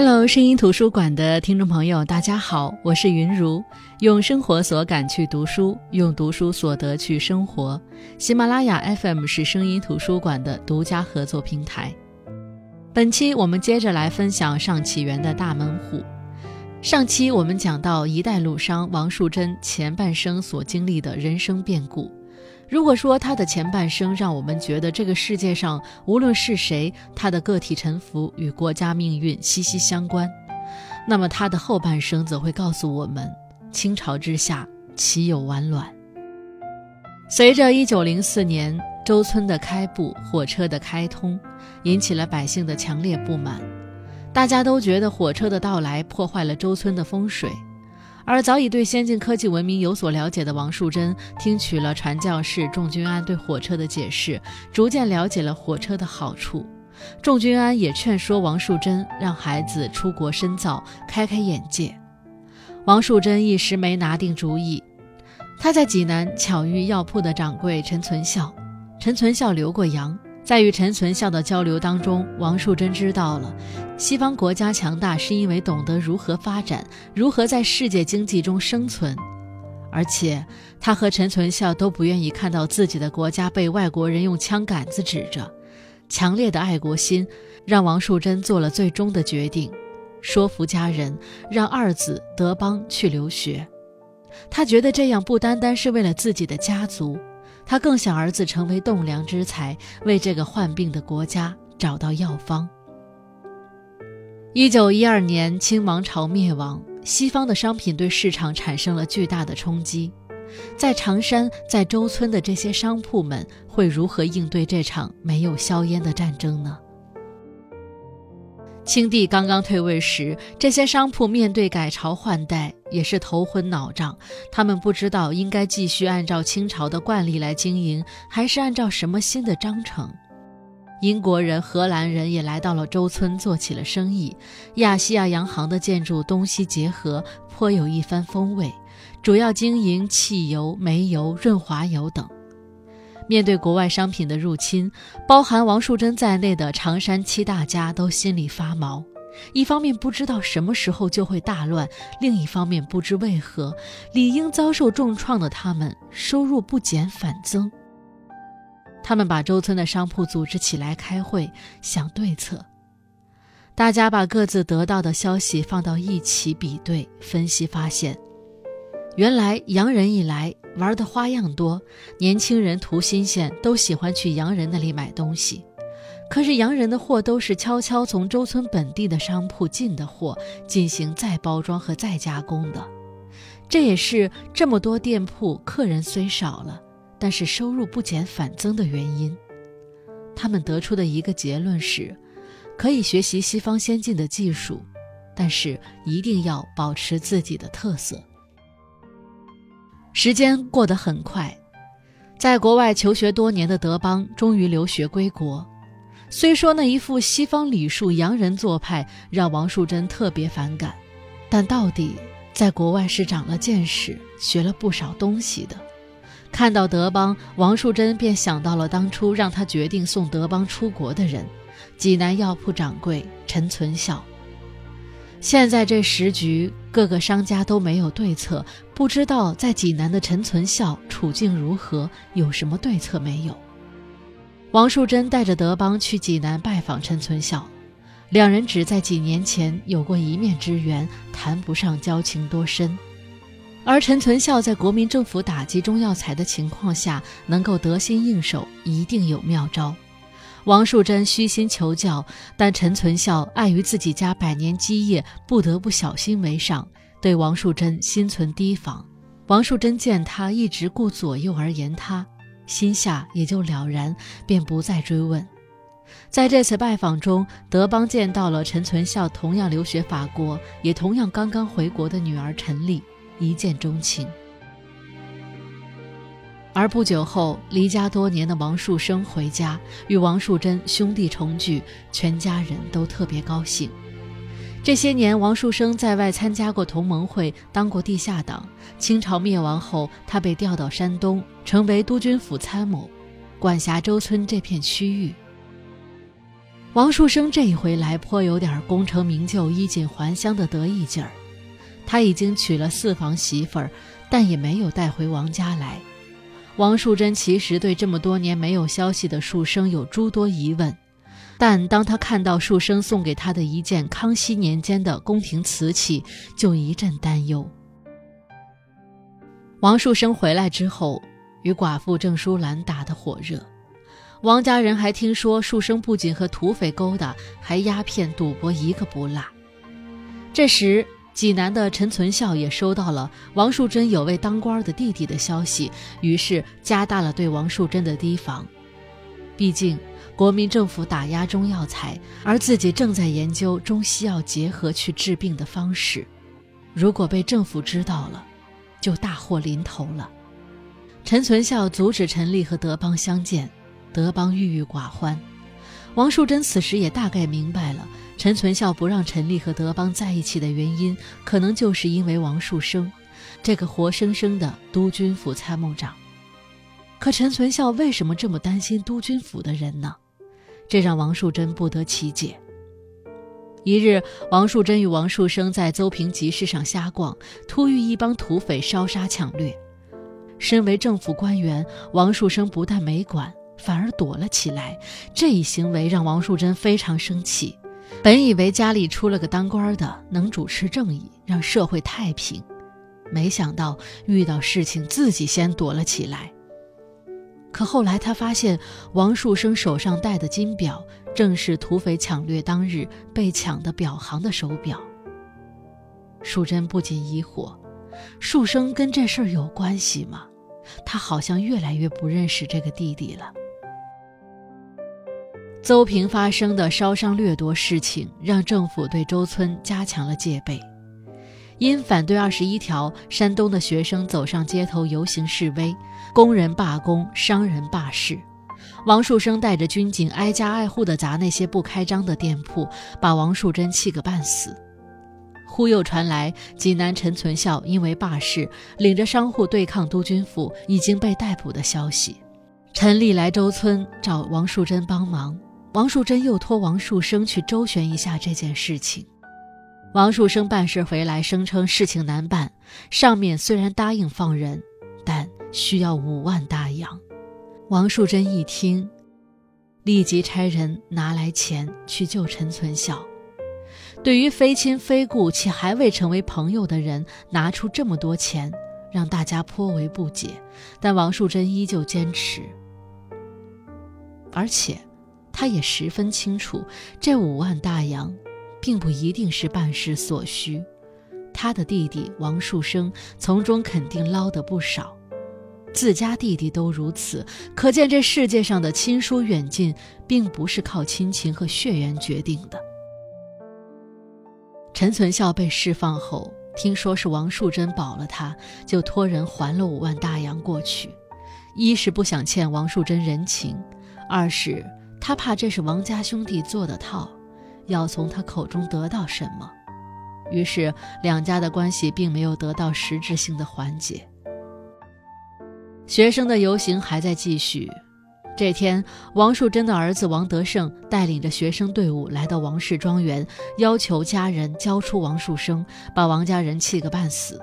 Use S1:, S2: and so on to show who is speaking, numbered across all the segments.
S1: Hello，声音图书馆的听众朋友，大家好，我是云如，用生活所感去读书，用读书所得去生活。喜马拉雅 FM 是声音图书馆的独家合作平台。本期我们接着来分享上起源的大门户。上期我们讲到一代陆商王树贞前半生所经历的人生变故。如果说他的前半生让我们觉得这个世界上无论是谁，他的个体沉浮与国家命运息息相关，那么他的后半生则会告诉我们：清朝之下岂有完卵？随着1904年周村的开埠，火车的开通，引起了百姓的强烈不满，大家都觉得火车的到来破坏了周村的风水。而早已对先进科技文明有所了解的王树贞，听取了传教士仲君安对火车的解释，逐渐了解了火车的好处。仲君安也劝说王树贞让孩子出国深造，开开眼界。王树贞一时没拿定主意。他在济南巧遇药铺的掌柜陈存孝，陈存孝留过洋。在与陈存孝的交流当中，王树贞知道了，西方国家强大是因为懂得如何发展，如何在世界经济中生存，而且他和陈存孝都不愿意看到自己的国家被外国人用枪杆子指着。强烈的爱国心让王树贞做了最终的决定，说服家人让二子德邦去留学。他觉得这样不单单是为了自己的家族。他更想儿子成为栋梁之才，为这个患病的国家找到药方。一九一二年，清王朝灭亡，西方的商品对市场产生了巨大的冲击。在常山、在周村的这些商铺们会如何应对这场没有硝烟的战争呢？清帝刚刚退位时，这些商铺面对改朝换代也是头昏脑胀。他们不知道应该继续按照清朝的惯例来经营，还是按照什么新的章程。英国人、荷兰人也来到了周村做起了生意。亚细亚洋行的建筑东西结合，颇有一番风味，主要经营汽油、煤油、润滑油等。面对国外商品的入侵，包含王树贞在内的常山七大家都心里发毛。一方面不知道什么时候就会大乱，另一方面不知为何理应遭受重创的他们收入不减反增。他们把周村的商铺组织起来开会，想对策。大家把各自得到的消息放到一起比对分析，发现。原来洋人一来，玩的花样多，年轻人图新鲜，都喜欢去洋人那里买东西。可是洋人的货都是悄悄从周村本地的商铺进的货，进行再包装和再加工的。这也是这么多店铺客人虽少了，但是收入不减反增的原因。他们得出的一个结论是：可以学习西方先进的技术，但是一定要保持自己的特色。时间过得很快，在国外求学多年的德邦终于留学归国。虽说那一副西方礼数、洋人做派让王树贞特别反感，但到底在国外是长了见识，学了不少东西的。看到德邦，王树贞便想到了当初让他决定送德邦出国的人——济南药铺掌柜陈存孝。现在这时局，各个商家都没有对策，不知道在济南的陈存孝处境如何，有什么对策没有？王树贞带着德邦去济南拜访陈存孝，两人只在几年前有过一面之缘，谈不上交情多深。而陈存孝在国民政府打击中药材的情况下，能够得心应手，一定有妙招。王树贞虚心求教，但陈存孝碍于自己家百年基业，不得不小心为上，对王树贞心存提防。王树贞见他一直顾左右而言他，心下也就了然，便不再追问。在这次拜访中，德邦见到了陈存孝同样留学法国，也同样刚刚回国的女儿陈丽，一见钟情。而不久后，离家多年的王树声回家，与王树贞兄弟重聚，全家人都特别高兴。这些年，王树声在外参加过同盟会，当过地下党。清朝灭亡后，他被调到山东，成为督军府参谋，管辖周村这片区域。王树生这一回来颇有点功成名就、衣锦还乡的得意劲儿。他已经娶了四房媳妇儿，但也没有带回王家来。王树贞其实对这么多年没有消息的树生有诸多疑问，但当他看到树生送给他的一件康熙年间的宫廷瓷器，就一阵担忧。王树生回来之后，与寡妇郑淑兰打得火热。王家人还听说树生不仅和土匪勾搭，还鸦片赌博一个不落。这时。济南的陈存孝也收到了王树贞有位当官的弟弟的消息，于是加大了对王树贞的提防。毕竟国民政府打压中药材，而自己正在研究中西药结合去治病的方式，如果被政府知道了，就大祸临头了。陈存孝阻止陈丽和德邦相见，德邦郁郁寡欢。王树贞此时也大概明白了。陈存孝不让陈丽和德邦在一起的原因，可能就是因为王树生，这个活生生的督军府参谋长。可陈存孝为什么这么担心督军府的人呢？这让王树贞不得其解。一日，王树贞与王树生在邹平集市上瞎逛，突遇一帮土匪烧杀抢掠。身为政府官员，王树生不但没管，反而躲了起来。这一行为让王树贞非常生气。本以为家里出了个当官的，能主持正义，让社会太平，没想到遇到事情自己先躲了起来。可后来他发现王树生手上戴的金表，正是土匪抢掠当日被抢的表行的手表。淑贞不禁疑惑：树生跟这事儿有关系吗？他好像越来越不认识这个弟弟了。邹平发生的烧伤掠夺事情，让政府对周村加强了戒备。因反对二十一条，山东的学生走上街头游行示威，工人罢工，商人罢市。王树生带着军警挨家挨户的砸那些不开张的店铺，把王树贞气个半死。忽又传来济南陈存孝因为罢市，领着商户对抗督军府，已经被逮捕的消息。陈丽来周村找王树贞帮忙。王树珍又托王树生去周旋一下这件事情。王树生办事回来，声称事情难办，上面虽然答应放人，但需要五万大洋。王树珍一听，立即差人拿来钱去救陈存孝。对于非亲非故且还未成为朋友的人拿出这么多钱，让大家颇为不解。但王树珍依旧坚持，而且。他也十分清楚，这五万大洋，并不一定是办事所需。他的弟弟王树生从中肯定捞得不少，自家弟弟都如此，可见这世界上的亲疏远近，并不是靠亲情和血缘决定的。陈存孝被释放后，听说是王树珍保了他，就托人还了五万大洋过去。一是不想欠王树珍人情，二是。他怕这是王家兄弟做的套，要从他口中得到什么，于是两家的关系并没有得到实质性的缓解。学生的游行还在继续。这天，王树珍的儿子王德胜带领着学生队伍来到王氏庄园，要求家人交出王树生，把王家人气个半死。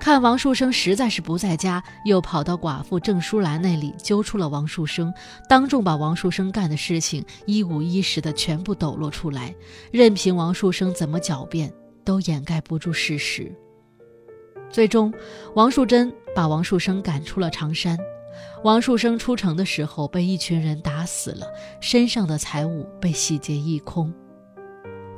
S1: 看王树生实在是不在家，又跑到寡妇郑淑兰那里揪出了王树生，当众把王树生干的事情一五一十的全部抖落出来，任凭王树生怎么狡辩，都掩盖不住事实。最终，王树贞把王树生赶出了长山。王树生出城的时候被一群人打死了，身上的财物被洗劫一空。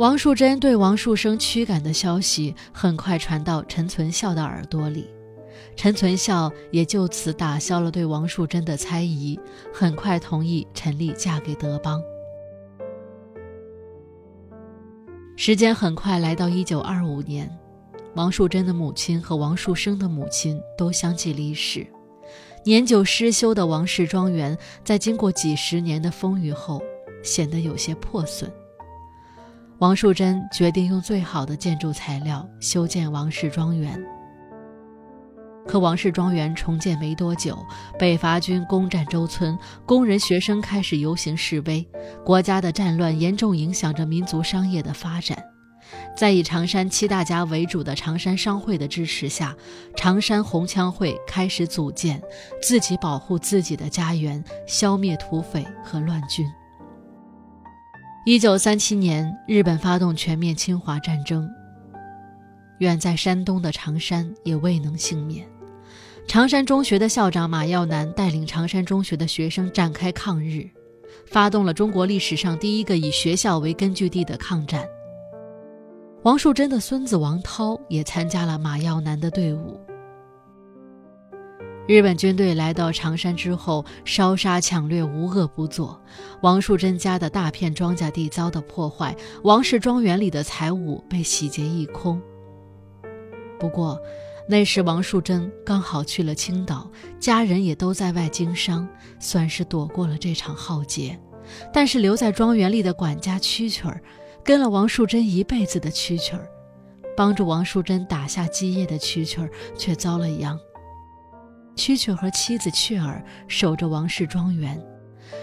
S1: 王树贞对王树生驱赶的消息很快传到陈存孝的耳朵里，陈存孝也就此打消了对王树贞的猜疑，很快同意陈丽嫁给德邦。时间很快来到一九二五年，王树贞的母亲和王树生的母亲都相继离世，年久失修的王氏庄园在经过几十年的风雨后，显得有些破损。王树贞决定用最好的建筑材料修建王氏庄园。可王氏庄园重建没多久，北伐军攻占周村，工人学生开始游行示威，国家的战乱严重影响着民族商业的发展。在以常山七大家为主的常山商会的支持下，常山红枪会开始组建，自己保护自己的家园，消灭土匪和乱军。一九三七年，日本发动全面侵华战争，远在山东的常山也未能幸免。常山中学的校长马耀南带领常山中学的学生展开抗日，发动了中国历史上第一个以学校为根据地的抗战。王树珍的孙子王涛也参加了马耀南的队伍。日本军队来到长山之后，烧杀抢掠无恶不作，王树贞家的大片庄稼地遭到破坏，王氏庄园里的财物被洗劫一空。不过，那时王树贞刚好去了青岛，家人也都在外经商，算是躲过了这场浩劫。但是留在庄园里的管家蛐蛐儿。跟了王树贞一辈子的蛐蛐儿，帮助王树贞打下基业的蛐蛐儿却遭了殃。蛐蛐和妻子雀儿守着王氏庄园。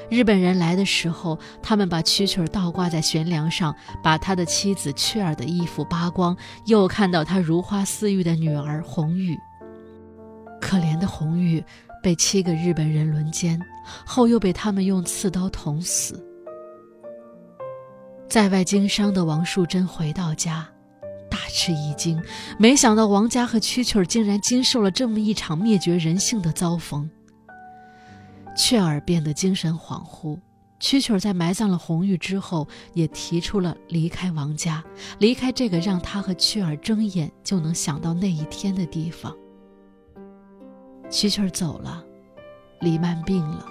S1: 日本人来的时候，他们把蛐蛐倒挂在悬梁上，把他的妻子雀儿的衣服扒光，又看到他如花似玉的女儿红玉。可怜的红玉被七个日本人轮奸，后又被他们用刺刀捅死。在外经商的王树贞回到家，大吃一惊，没想到王家和蛐蛐竟然经受了这么一场灭绝人性的遭逢。雀儿变得精神恍惚，蛐蛐在埋葬了红玉之后，也提出了离开王家，离开这个让他和雀儿睁眼就能想到那一天的地方。蛐蛐走了，李曼病了。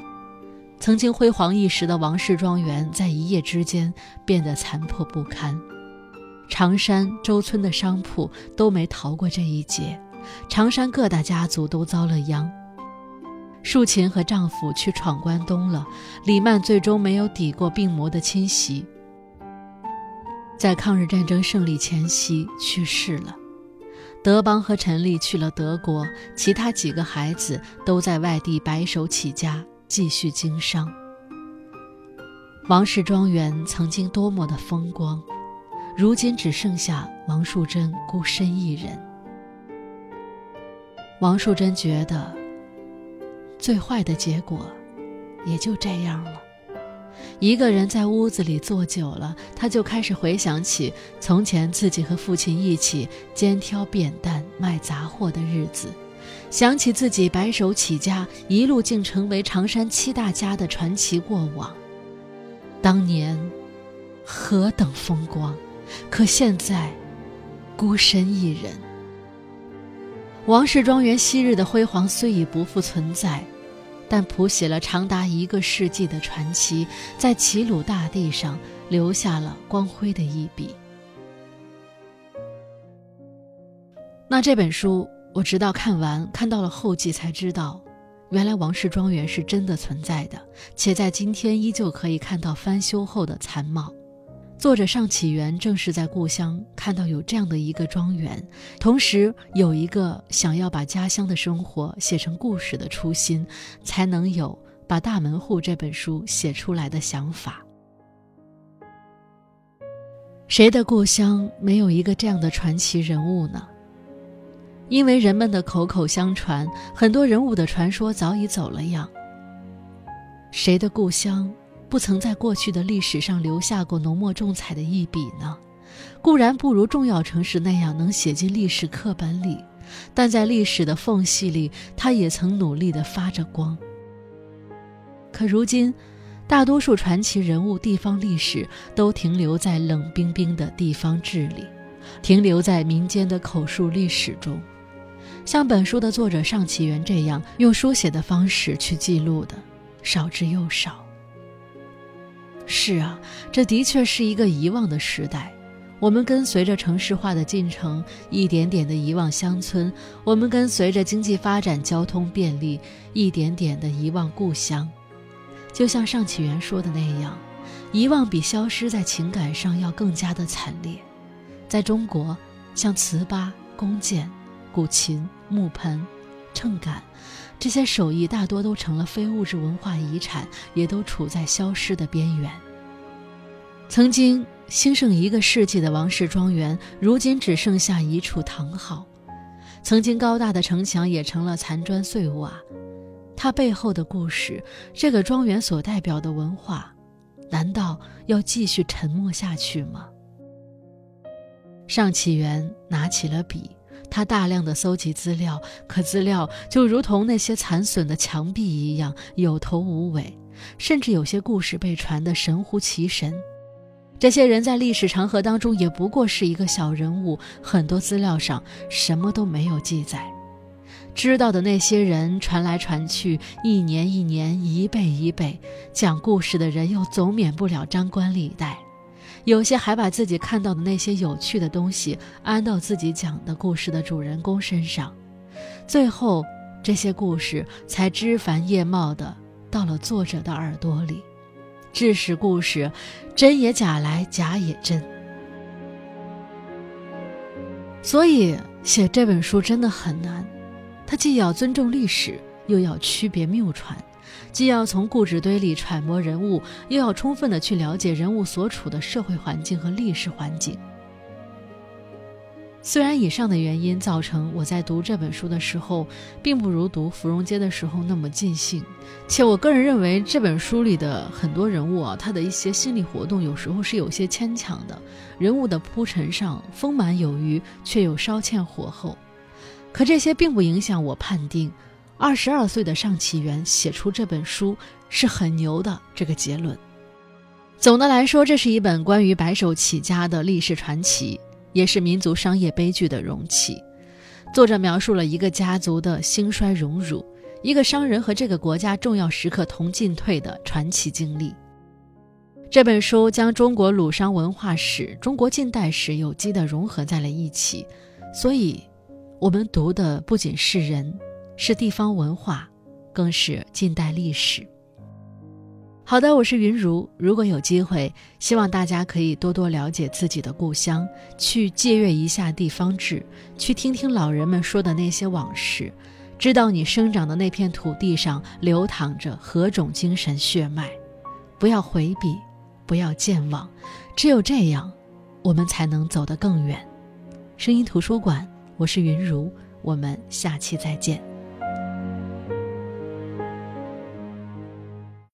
S1: 曾经辉煌一时的王氏庄园，在一夜之间变得残破不堪。常山、周村的商铺都没逃过这一劫，常山各大家族都遭了殃。树琴和丈夫去闯关东了，李曼最终没有抵过病魔的侵袭，在抗日战争胜利前夕去世了。德邦和陈丽去了德国，其他几个孩子都在外地白手起家。继续经商。王氏庄园曾经多么的风光，如今只剩下王树贞孤身一人。王树贞觉得，最坏的结果也就这样了。一个人在屋子里坐久了，他就开始回想起从前自己和父亲一起肩挑扁担卖杂货的日子。想起自己白手起家，一路竟成为常山七大家的传奇过往，当年何等风光，可现在孤身一人。王氏庄园昔日的辉煌虽已不复存在，但谱写了长达一个世纪的传奇，在齐鲁大地上留下了光辉的一笔。那这本书。我直到看完看到了后记，才知道，原来王氏庄园是真的存在的，且在今天依旧可以看到翻修后的残貌。作者尚启元正是在故乡看到有这样的一个庄园，同时有一个想要把家乡的生活写成故事的初心，才能有把《大门户》这本书写出来的想法。谁的故乡没有一个这样的传奇人物呢？因为人们的口口相传，很多人物的传说早已走了样。谁的故乡不曾在过去的历史上留下过浓墨重彩的一笔呢？固然不如重要城市那样能写进历史课本里，但在历史的缝隙里，他也曾努力地发着光。可如今，大多数传奇人物、地方历史都停留在冷冰冰的地方志里，停留在民间的口述历史中。像本书的作者尚启元这样用书写的方式去记录的，少之又少。是啊，这的确是一个遗忘的时代。我们跟随着城市化的进程，一点点的遗忘乡村；我们跟随着经济发展、交通便利，一点点的遗忘故乡。就像尚启元说的那样，遗忘比消失在情感上要更加的惨烈。在中国，像糍粑、弓箭。古琴、木盆，秤杆，这些手艺大多都成了非物质文化遗产，也都处在消失的边缘。曾经兴盛一个世纪的王氏庄园，如今只剩下一处堂号；曾经高大的城墙也成了残砖碎瓦。它背后的故事，这个庄园所代表的文化，难道要继续沉默下去吗？尚启元拿起了笔，他大量的搜集资料，可资料就如同那些残损的墙壁一样，有头无尾，甚至有些故事被传得神乎其神。这些人在历史长河当中也不过是一个小人物，很多资料上什么都没有记载。知道的那些人传来传去，一年一年，一辈一辈，讲故事的人又总免不了张冠李戴。有些还把自己看到的那些有趣的东西安到自己讲的故事的主人公身上，最后这些故事才枝繁叶茂的到了作者的耳朵里。致使故事，真也假来，假也真。所以写这本书真的很难，它既要尊重历史，又要区别谬传，既要从故纸堆里揣摩人物，又要充分的去了解人物所处的社会环境和历史环境。虽然以上的原因造成我在读这本书的时候，并不如读《芙蓉街》的时候那么尽兴，且我个人认为这本书里的很多人物啊，他的一些心理活动有时候是有些牵强的，人物的铺陈上丰满有余，却又稍欠火候。可这些并不影响我判定，二十二岁的尚启元写出这本书是很牛的这个结论。总的来说，这是一本关于白手起家的历史传奇。也是民族商业悲剧的容器。作者描述了一个家族的兴衰荣辱，一个商人和这个国家重要时刻同进退的传奇经历。这本书将中国鲁商文化史、中国近代史有机的融合在了一起，所以，我们读的不仅是人，是地方文化，更是近代历史。好的，我是云如。如果有机会，希望大家可以多多了解自己的故乡，去借阅一下地方志，去听听老人们说的那些往事，知道你生长的那片土地上流淌着何种精神血脉。不要回避，不要健忘，只有这样，我们才能走得更远。声音图书馆，我是云如，我们下期再见。